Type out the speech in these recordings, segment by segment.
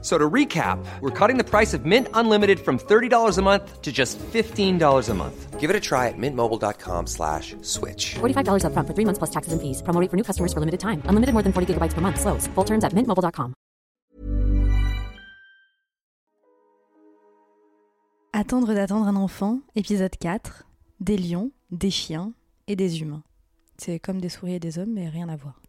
So to recap, we're cutting the price of Mint Unlimited from $30 a month to just $15 a month. Give it a try at mintmobile.com slash switch. $45 upfront for three months plus taxes and fees. Promo rate for new customers for limited time. Unlimited more than 40 gigabytes per month. Slows. Full terms at mintmobile.com. Attendre d'attendre un enfant, épisode 4. Des lions, des chiens et des humains. C'est comme des souris et des hommes, mais rien à voir.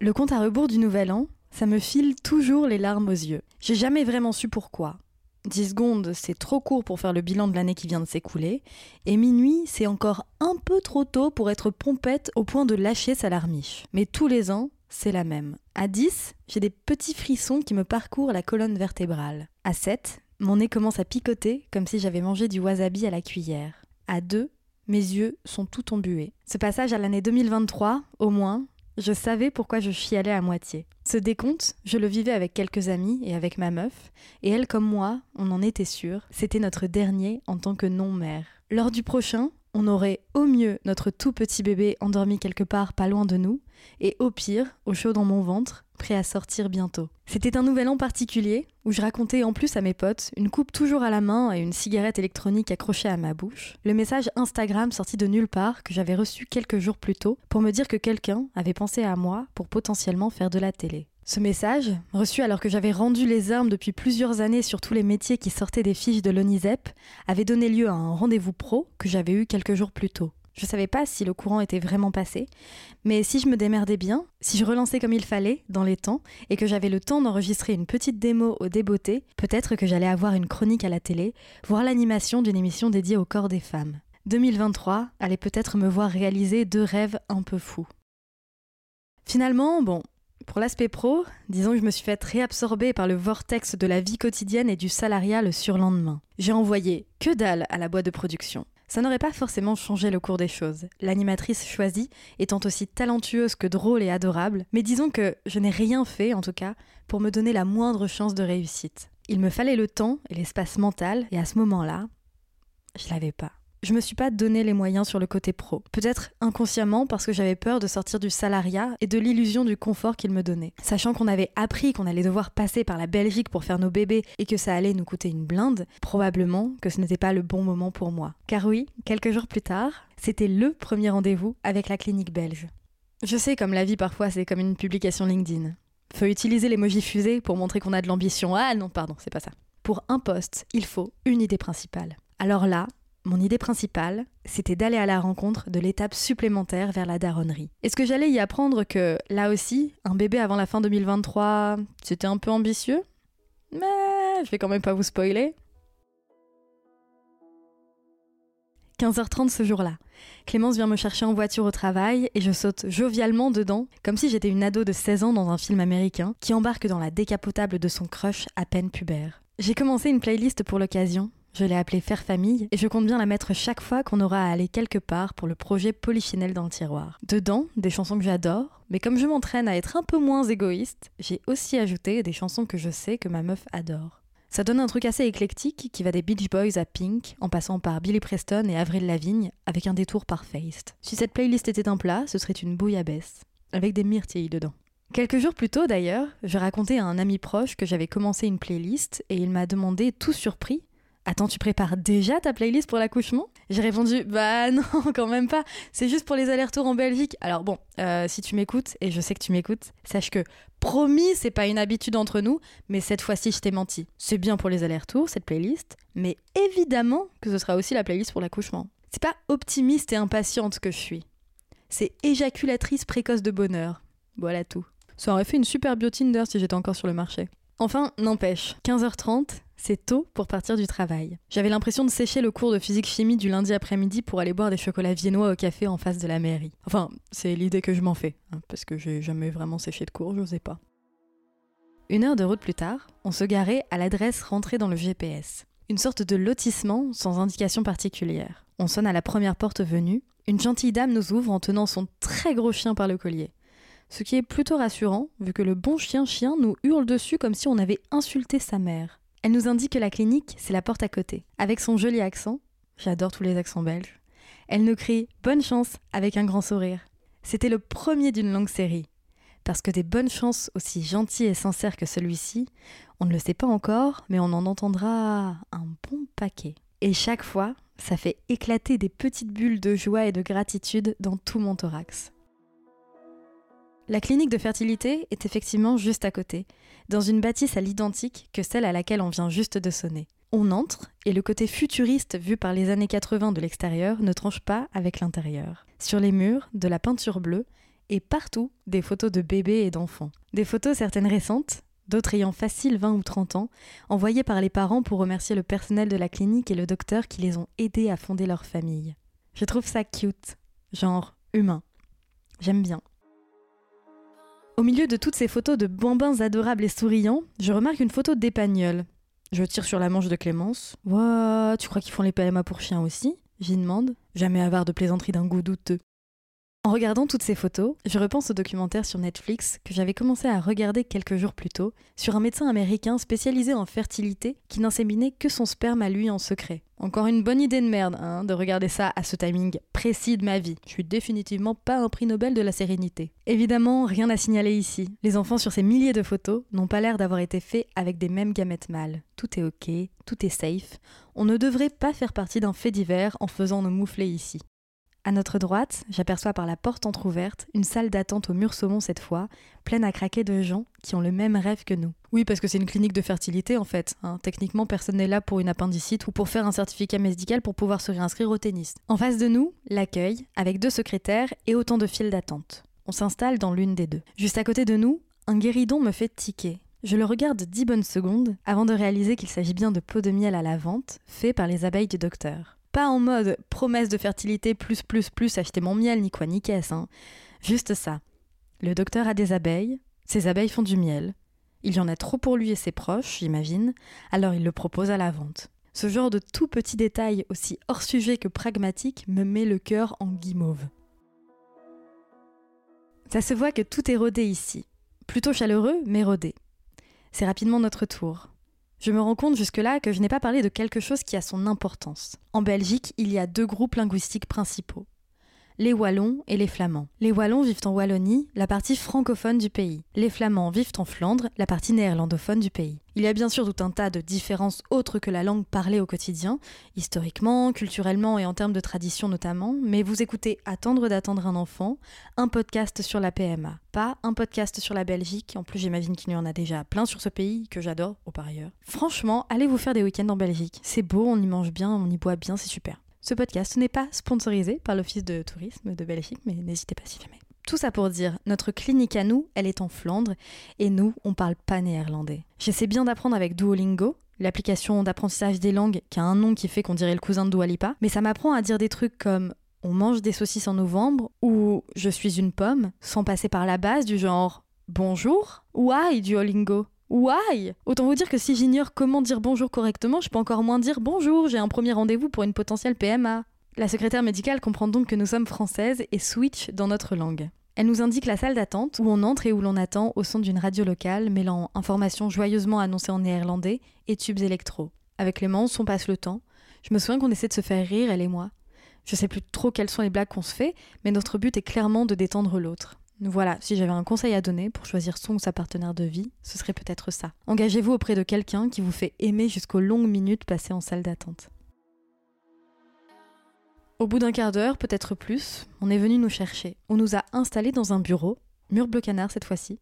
Le compte à rebours du nouvel an, ça me file toujours les larmes aux yeux. J'ai jamais vraiment su pourquoi. 10 secondes, c'est trop court pour faire le bilan de l'année qui vient de s'écouler, et minuit, c'est encore un peu trop tôt pour être pompette au point de lâcher sa larmiche. Mais tous les ans, c'est la même. À 10, j'ai des petits frissons qui me parcourent la colonne vertébrale. À 7, mon nez commence à picoter comme si j'avais mangé du wasabi à la cuillère. À 2, mes yeux sont tout embués. Ce passage à l'année 2023, au moins, je savais pourquoi je chialais à moitié. Ce décompte, je le vivais avec quelques amis et avec ma meuf, et elle comme moi, on en était sûr, c'était notre dernier en tant que non-mère. Lors du prochain, on aurait au mieux notre tout petit bébé endormi quelque part pas loin de nous, et au pire, au chaud dans mon ventre, prêt à sortir bientôt. C'était un nouvel an particulier, où je racontais en plus à mes potes, une coupe toujours à la main et une cigarette électronique accrochée à ma bouche, le message Instagram sorti de nulle part que j'avais reçu quelques jours plus tôt pour me dire que quelqu'un avait pensé à moi pour potentiellement faire de la télé. Ce message, reçu alors que j'avais rendu les armes depuis plusieurs années sur tous les métiers qui sortaient des fiches de l'ONISEP, avait donné lieu à un rendez-vous pro que j'avais eu quelques jours plus tôt. Je savais pas si le courant était vraiment passé, mais si je me démerdais bien, si je relançais comme il fallait, dans les temps, et que j'avais le temps d'enregistrer une petite démo au débeauté, peut-être que j'allais avoir une chronique à la télé, voire l'animation d'une émission dédiée au corps des femmes. 2023 allait peut-être me voir réaliser deux rêves un peu fous. Finalement, bon, pour l'aspect pro, disons que je me suis fait réabsorber par le vortex de la vie quotidienne et du salariat le surlendemain. J'ai envoyé que dalle à la boîte de production. Ça n'aurait pas forcément changé le cours des choses, l'animatrice choisie étant aussi talentueuse que drôle et adorable, mais disons que je n'ai rien fait, en tout cas, pour me donner la moindre chance de réussite. Il me fallait le temps et l'espace mental, et à ce moment-là, je l'avais pas je me suis pas donné les moyens sur le côté pro. Peut-être inconsciemment parce que j'avais peur de sortir du salariat et de l'illusion du confort qu'il me donnait. Sachant qu'on avait appris qu'on allait devoir passer par la Belgique pour faire nos bébés et que ça allait nous coûter une blinde, probablement que ce n'était pas le bon moment pour moi. Car oui, quelques jours plus tard, c'était le premier rendez-vous avec la clinique belge. Je sais comme la vie parfois c'est comme une publication LinkedIn. Faut utiliser l'emoji fusée pour montrer qu'on a de l'ambition. Ah non, pardon, c'est pas ça. Pour un poste, il faut une idée principale. Alors là, mon idée principale, c'était d'aller à la rencontre de l'étape supplémentaire vers la daronnerie. Est-ce que j'allais y apprendre que, là aussi, un bébé avant la fin 2023, c'était un peu ambitieux? Mais je vais quand même pas vous spoiler. 15h30 ce jour-là. Clémence vient me chercher en voiture au travail et je saute jovialement dedans, comme si j'étais une ado de 16 ans dans un film américain qui embarque dans la décapotable de son crush à peine pubère. J'ai commencé une playlist pour l'occasion je l'ai appelée Faire Famille et je compte bien la mettre chaque fois qu'on aura à aller quelque part pour le projet Polychinelle dans le tiroir. Dedans, des chansons que j'adore, mais comme je m'entraîne à être un peu moins égoïste, j'ai aussi ajouté des chansons que je sais que ma meuf adore. Ça donne un truc assez éclectique qui va des Beach Boys à Pink, en passant par Billy Preston et Avril Lavigne, avec un détour par Faced. Si cette playlist était un plat, ce serait une bouillabaisse, avec des myrtilles dedans. Quelques jours plus tôt d'ailleurs, je racontais à un ami proche que j'avais commencé une playlist et il m'a demandé, tout surpris, Attends, tu prépares déjà ta playlist pour l'accouchement? J'ai répondu Bah non, quand même pas. C'est juste pour les allers-retours en Belgique. Alors bon, euh, si tu m'écoutes, et je sais que tu m'écoutes, sache que promis, c'est pas une habitude entre nous, mais cette fois-ci, je t'ai menti. C'est bien pour les allers-retours, cette playlist, mais évidemment que ce sera aussi la playlist pour l'accouchement. C'est pas optimiste et impatiente que je suis. C'est éjaculatrice précoce de bonheur. Voilà tout. Ça aurait fait une super bio Tinder si j'étais encore sur le marché. Enfin, n'empêche, 15h30, c'est tôt pour partir du travail. J'avais l'impression de sécher le cours de physique-chimie du lundi après-midi pour aller boire des chocolats viennois au café en face de la mairie. Enfin, c'est l'idée que je m'en fais, hein, parce que j'ai jamais vraiment séché de cours, j'osais pas. Une heure de route plus tard, on se garait à l'adresse rentrée dans le GPS. Une sorte de lotissement sans indication particulière. On sonne à la première porte venue. Une gentille dame nous ouvre en tenant son très gros chien par le collier. Ce qui est plutôt rassurant, vu que le bon chien-chien nous hurle dessus comme si on avait insulté sa mère. Elle nous indique que la clinique, c'est la porte à côté. Avec son joli accent, j'adore tous les accents belges, elle nous crie Bonne chance avec un grand sourire. C'était le premier d'une longue série. Parce que des bonnes chances aussi gentilles et sincères que celui-ci, on ne le sait pas encore, mais on en entendra un bon paquet. Et chaque fois, ça fait éclater des petites bulles de joie et de gratitude dans tout mon thorax. La clinique de fertilité est effectivement juste à côté, dans une bâtisse à l'identique que celle à laquelle on vient juste de sonner. On entre et le côté futuriste vu par les années 80 de l'extérieur ne tranche pas avec l'intérieur. Sur les murs, de la peinture bleue et partout des photos de bébés et d'enfants. Des photos certaines récentes, d'autres ayant facile 20 ou 30 ans, envoyées par les parents pour remercier le personnel de la clinique et le docteur qui les ont aidés à fonder leur famille. Je trouve ça cute, genre humain. J'aime bien. Au milieu de toutes ces photos de bambins adorables et souriants, je remarque une photo d'Épagnol. Je tire sur la manche de Clémence. What Tu crois qu'ils font les PMA pour chiens aussi? J'y demande. Jamais avare de plaisanterie d'un goût douteux. En regardant toutes ces photos, je repense au documentaire sur Netflix que j'avais commencé à regarder quelques jours plus tôt sur un médecin américain spécialisé en fertilité qui n'inséminait que son sperme à lui en secret. Encore une bonne idée de merde, hein, de regarder ça à ce timing précis de ma vie. Je suis définitivement pas un prix Nobel de la sérénité. Évidemment, rien à signaler ici. Les enfants sur ces milliers de photos n'ont pas l'air d'avoir été faits avec des mêmes gamètes mâles. Tout est ok, tout est safe. On ne devrait pas faire partie d'un fait divers en faisant nos mouflets ici. À notre droite, j'aperçois par la porte entr'ouverte une salle d'attente au mur saumon cette fois, pleine à craquer de gens qui ont le même rêve que nous. Oui, parce que c'est une clinique de fertilité en fait. Hein. Techniquement, personne n'est là pour une appendicite ou pour faire un certificat médical pour pouvoir se réinscrire au tennis. En face de nous, l'accueil, avec deux secrétaires et autant de files d'attente. On s'installe dans l'une des deux. Juste à côté de nous, un guéridon me fait tiquer. Je le regarde dix bonnes secondes avant de réaliser qu'il s'agit bien de pots de miel à la vente, fait par les abeilles du docteur. Pas en mode promesse de fertilité plus plus plus acheter mon miel ni quoi ni caisse, hein. Juste ça. Le docteur a des abeilles, ces abeilles font du miel. Il y en a trop pour lui et ses proches, j'imagine, alors il le propose à la vente. Ce genre de tout petit détail aussi hors sujet que pragmatique me met le cœur en guimauve. Ça se voit que tout est rodé ici. Plutôt chaleureux, mais rodé. C'est rapidement notre tour. Je me rends compte jusque-là que je n'ai pas parlé de quelque chose qui a son importance. En Belgique, il y a deux groupes linguistiques principaux les Wallons et les Flamands. Les Wallons vivent en Wallonie, la partie francophone du pays. Les Flamands vivent en Flandre, la partie néerlandophone du pays. Il y a bien sûr tout un tas de différences autres que la langue parlée au quotidien, historiquement, culturellement et en termes de tradition notamment, mais vous écoutez Attendre d'attendre un enfant, un podcast sur la PMA, pas un podcast sur la Belgique, en plus j'imagine qu'il y en a déjà plein sur ce pays, que j'adore, au par ailleurs. Franchement, allez vous faire des week-ends en Belgique, c'est beau, on y mange bien, on y boit bien, c'est super. Ce podcast n'est pas sponsorisé par l'Office de tourisme de Belgique, mais n'hésitez pas si jamais. Tout ça pour dire, notre clinique à nous, elle est en Flandre, et nous, on parle pas néerlandais. J'essaie bien d'apprendre avec Duolingo, l'application d'apprentissage des langues qui a un nom qui fait qu'on dirait le cousin de Dualipa, mais ça m'apprend à dire des trucs comme on mange des saucisses en novembre ou je suis une pomme, sans passer par la base du genre bonjour ou Duolingo. Why? Autant vous dire que si j'ignore comment dire bonjour correctement, je peux encore moins dire bonjour, j'ai un premier rendez-vous pour une potentielle PMA. La secrétaire médicale comprend donc que nous sommes françaises et switch dans notre langue. Elle nous indique la salle d'attente où on entre et où l'on attend au son d'une radio locale mêlant informations joyeusement annoncées en néerlandais et tubes électro. Avec Clémence, on passe le temps. Je me souviens qu'on essaie de se faire rire, elle et moi. Je sais plus trop quelles sont les blagues qu'on se fait, mais notre but est clairement de détendre l'autre. Voilà, si j'avais un conseil à donner pour choisir son ou sa partenaire de vie, ce serait peut-être ça. Engagez-vous auprès de quelqu'un qui vous fait aimer jusqu'aux longues minutes passées en salle d'attente. Au bout d'un quart d'heure, peut-être plus, on est venu nous chercher. On nous a installés dans un bureau, mur bleu canard cette fois-ci,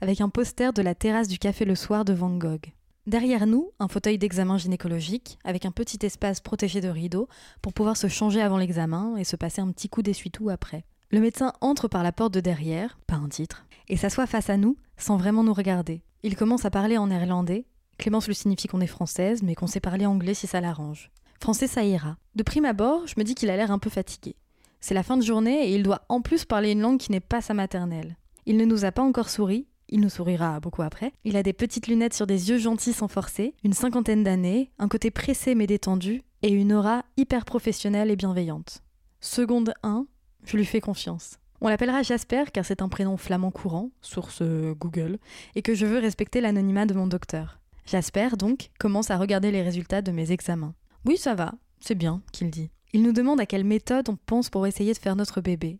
avec un poster de la terrasse du café le soir de Van Gogh. Derrière nous, un fauteuil d'examen gynécologique, avec un petit espace protégé de rideaux pour pouvoir se changer avant l'examen et se passer un petit coup d'essuie-tout après. Le médecin entre par la porte de derrière, pas un titre, et s'assoit face à nous sans vraiment nous regarder. Il commence à parler en néerlandais. Clémence lui signifie qu'on est française, mais qu'on sait parler anglais si ça l'arrange. Français, ça ira. De prime abord, je me dis qu'il a l'air un peu fatigué. C'est la fin de journée et il doit en plus parler une langue qui n'est pas sa maternelle. Il ne nous a pas encore souri, il nous sourira beaucoup après. Il a des petites lunettes sur des yeux gentils sans forcer, une cinquantaine d'années, un côté pressé mais détendu, et une aura hyper professionnelle et bienveillante. Seconde 1, je lui fais confiance. On l'appellera Jasper car c'est un prénom flamand courant, source Google, et que je veux respecter l'anonymat de mon docteur. Jasper, donc, commence à regarder les résultats de mes examens. Oui, ça va, c'est bien, qu'il dit. Il nous demande à quelle méthode on pense pour essayer de faire notre bébé.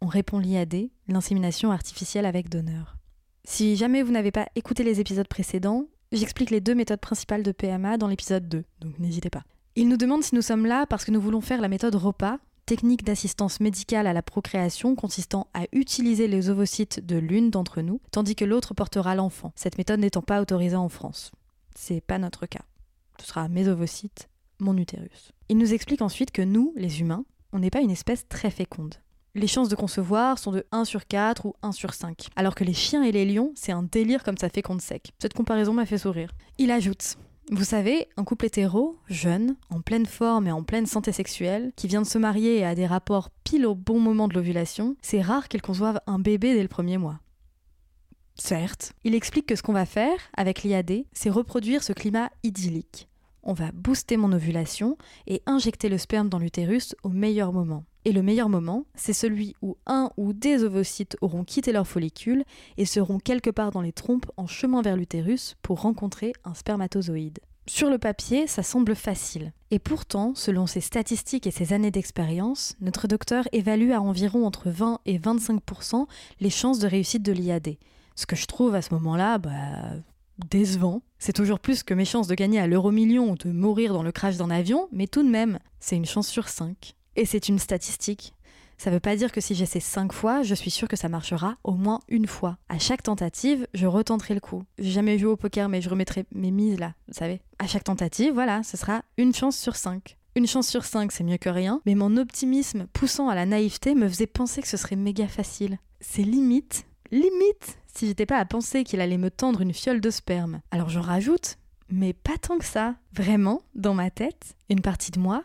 On répond l'IAD, l'insémination artificielle avec donneur. Si jamais vous n'avez pas écouté les épisodes précédents, j'explique les deux méthodes principales de PMA dans l'épisode 2, donc n'hésitez pas. Il nous demande si nous sommes là parce que nous voulons faire la méthode ROPA, technique d'assistance médicale à la procréation consistant à utiliser les ovocytes de l'une d'entre nous, tandis que l'autre portera l'enfant, cette méthode n'étant pas autorisée en France. C'est pas notre cas. Ce sera mes ovocytes, mon utérus. Il nous explique ensuite que nous, les humains, on n'est pas une espèce très féconde. Les chances de concevoir sont de 1 sur 4 ou 1 sur 5, alors que les chiens et les lions, c'est un délire comme ça féconde sec. Cette comparaison m'a fait sourire. Il ajoute vous savez, un couple hétéro, jeune, en pleine forme et en pleine santé sexuelle, qui vient de se marier et a des rapports pile au bon moment de l'ovulation, c'est rare qu'il conçoive un bébé dès le premier mois. Certes, il explique que ce qu'on va faire avec l'IAD, c'est reproduire ce climat idyllique. On va booster mon ovulation et injecter le sperme dans l'utérus au meilleur moment. Et le meilleur moment, c'est celui où un ou des ovocytes auront quitté leur follicule et seront quelque part dans les trompes en chemin vers l'utérus pour rencontrer un spermatozoïde. Sur le papier, ça semble facile. Et pourtant, selon ses statistiques et ses années d'expérience, notre docteur évalue à environ entre 20 et 25% les chances de réussite de l'IAD. Ce que je trouve à ce moment-là, bah, décevant. C'est toujours plus que mes chances de gagner à l'euro million ou de mourir dans le crash d'un avion, mais tout de même, c'est une chance sur 5. Et c'est une statistique. Ça veut pas dire que si j'essaie 5 fois, je suis sûre que ça marchera au moins une fois. À chaque tentative, je retenterai le coup. J'ai jamais joué au poker, mais je remettrai mes mises là, vous savez. À chaque tentative, voilà, ce sera une chance sur 5. Une chance sur 5, c'est mieux que rien, mais mon optimisme poussant à la naïveté me faisait penser que ce serait méga facile. C'est limite, limite, si j'étais pas à penser qu'il allait me tendre une fiole de sperme. Alors je rajoute, mais pas tant que ça. Vraiment, dans ma tête, une partie de moi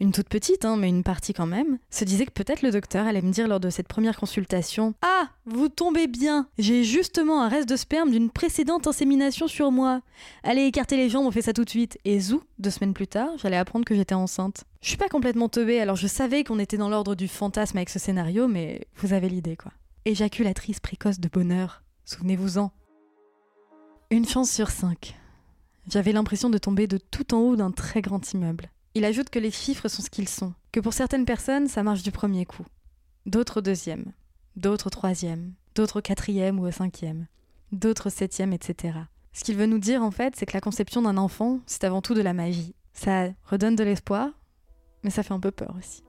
une toute petite, hein, mais une partie quand même, se disait que peut-être le docteur allait me dire lors de cette première consultation Ah, vous tombez bien J'ai justement un reste de sperme d'une précédente insémination sur moi. Allez écarter les jambes, on fait ça tout de suite. Et zou, deux semaines plus tard, j'allais apprendre que j'étais enceinte. Je suis pas complètement teubée, alors je savais qu'on était dans l'ordre du fantasme avec ce scénario, mais vous avez l'idée quoi. Éjaculatrice précoce de bonheur, souvenez-vous-en. Une chance sur cinq. J'avais l'impression de tomber de tout en haut d'un très grand immeuble. Il ajoute que les chiffres sont ce qu'ils sont, que pour certaines personnes, ça marche du premier coup, d'autres au deuxième, d'autres au troisième, d'autres au quatrième ou au cinquième, d'autres au septième, etc. Ce qu'il veut nous dire en fait, c'est que la conception d'un enfant, c'est avant tout de la magie. Ça redonne de l'espoir, mais ça fait un peu peur aussi.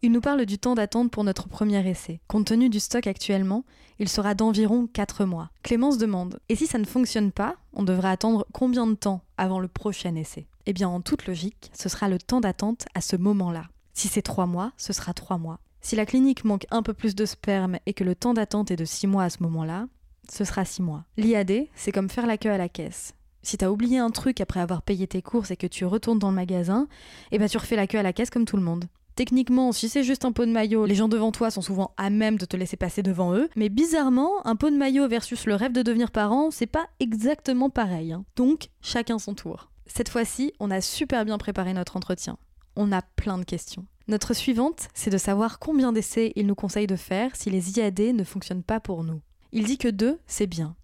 Il nous parle du temps d'attente pour notre premier essai. Compte tenu du stock actuellement, il sera d'environ 4 mois. Clémence demande Et si ça ne fonctionne pas, on devrait attendre combien de temps avant le prochain essai? Eh bien, en toute logique, ce sera le temps d'attente à ce moment-là. Si c'est 3 mois, ce sera 3 mois. Si la clinique manque un peu plus de sperme et que le temps d'attente est de 6 mois à ce moment-là, ce sera 6 mois. L'IAD, c'est comme faire la queue à la caisse. Si t'as oublié un truc après avoir payé tes courses et que tu retournes dans le magasin, eh ben tu refais la queue à la caisse comme tout le monde. Techniquement, si c'est juste un pot de maillot, les gens devant toi sont souvent à même de te laisser passer devant eux. Mais bizarrement, un pot de maillot versus le rêve de devenir parent, c'est pas exactement pareil. Hein. Donc, chacun son tour. Cette fois-ci, on a super bien préparé notre entretien. On a plein de questions. Notre suivante, c'est de savoir combien d'essais il nous conseille de faire si les IAD ne fonctionnent pas pour nous. Il dit que deux, c'est bien.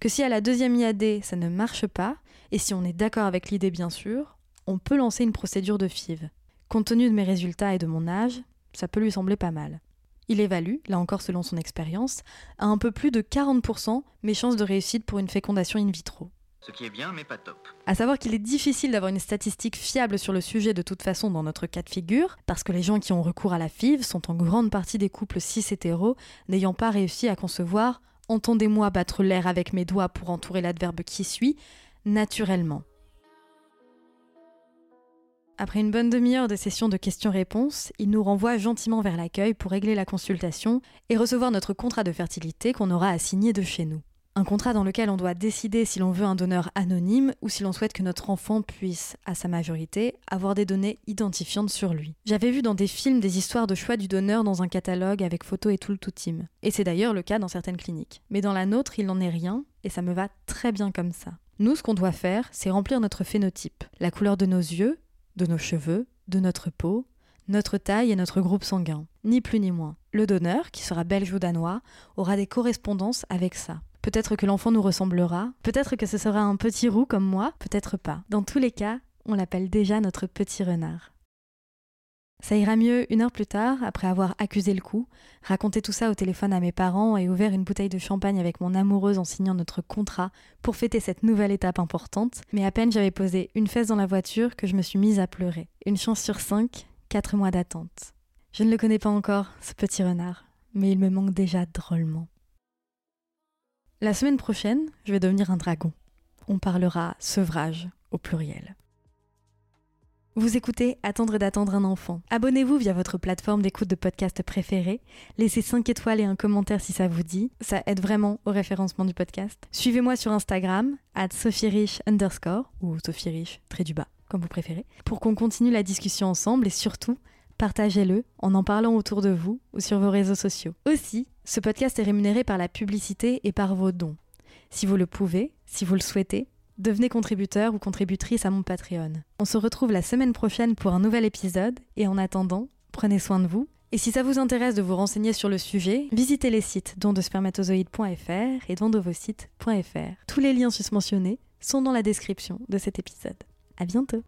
Que si à la deuxième IAD, ça ne marche pas, et si on est d'accord avec l'idée bien sûr, on peut lancer une procédure de FIV. Compte tenu de mes résultats et de mon âge, ça peut lui sembler pas mal. Il évalue, là encore selon son expérience, à un peu plus de 40% mes chances de réussite pour une fécondation in vitro. Ce qui est bien, mais pas top. À savoir qu'il est difficile d'avoir une statistique fiable sur le sujet de toute façon dans notre cas de figure, parce que les gens qui ont recours à la FIV sont en grande partie des couples cis hétéros n'ayant pas réussi à concevoir, entendez-moi battre l'air avec mes doigts pour entourer l'adverbe qui suit, naturellement. Après une bonne demi-heure de session de questions-réponses, il nous renvoie gentiment vers l'accueil pour régler la consultation et recevoir notre contrat de fertilité qu'on aura à signer de chez nous. Un contrat dans lequel on doit décider si l'on veut un donneur anonyme ou si l'on souhaite que notre enfant puisse, à sa majorité, avoir des données identifiantes sur lui. J'avais vu dans des films des histoires de choix du donneur dans un catalogue avec photos et tout le tout team. Et c'est d'ailleurs le cas dans certaines cliniques. Mais dans la nôtre, il n'en est rien et ça me va très bien comme ça. Nous, ce qu'on doit faire, c'est remplir notre phénotype, la couleur de nos yeux, de nos cheveux, de notre peau, notre taille et notre groupe sanguin. Ni plus ni moins. Le donneur, qui sera belge ou danois, aura des correspondances avec ça. Peut-être que l'enfant nous ressemblera, peut-être que ce sera un petit roux comme moi, peut-être pas. Dans tous les cas, on l'appelle déjà notre petit renard. Ça ira mieux une heure plus tard, après avoir accusé le coup, raconté tout ça au téléphone à mes parents et ouvert une bouteille de champagne avec mon amoureuse en signant notre contrat pour fêter cette nouvelle étape importante. Mais à peine j'avais posé une fesse dans la voiture que je me suis mise à pleurer. Une chance sur cinq, quatre mois d'attente. Je ne le connais pas encore, ce petit renard, mais il me manque déjà drôlement. La semaine prochaine, je vais devenir un dragon. On parlera sevrage au pluriel. Vous écoutez Attendre d'attendre un enfant. Abonnez-vous via votre plateforme d'écoute de podcast préférée. Laissez 5 étoiles et un commentaire si ça vous dit. Ça aide vraiment au référencement du podcast. Suivez-moi sur Instagram, at underscore, ou sophierish, trait du bas, comme vous préférez, pour qu'on continue la discussion ensemble et surtout, partagez-le en en parlant autour de vous ou sur vos réseaux sociaux. Aussi, ce podcast est rémunéré par la publicité et par vos dons. Si vous le pouvez, si vous le souhaitez, devenez contributeur ou contributrice à mon Patreon. On se retrouve la semaine prochaine pour un nouvel épisode et en attendant, prenez soin de vous. Et si ça vous intéresse de vous renseigner sur le sujet, visitez les sites dondespermatozoïdes.fr et dondovosites.fr. Tous les liens susmentionnés sont dans la description de cet épisode. À bientôt!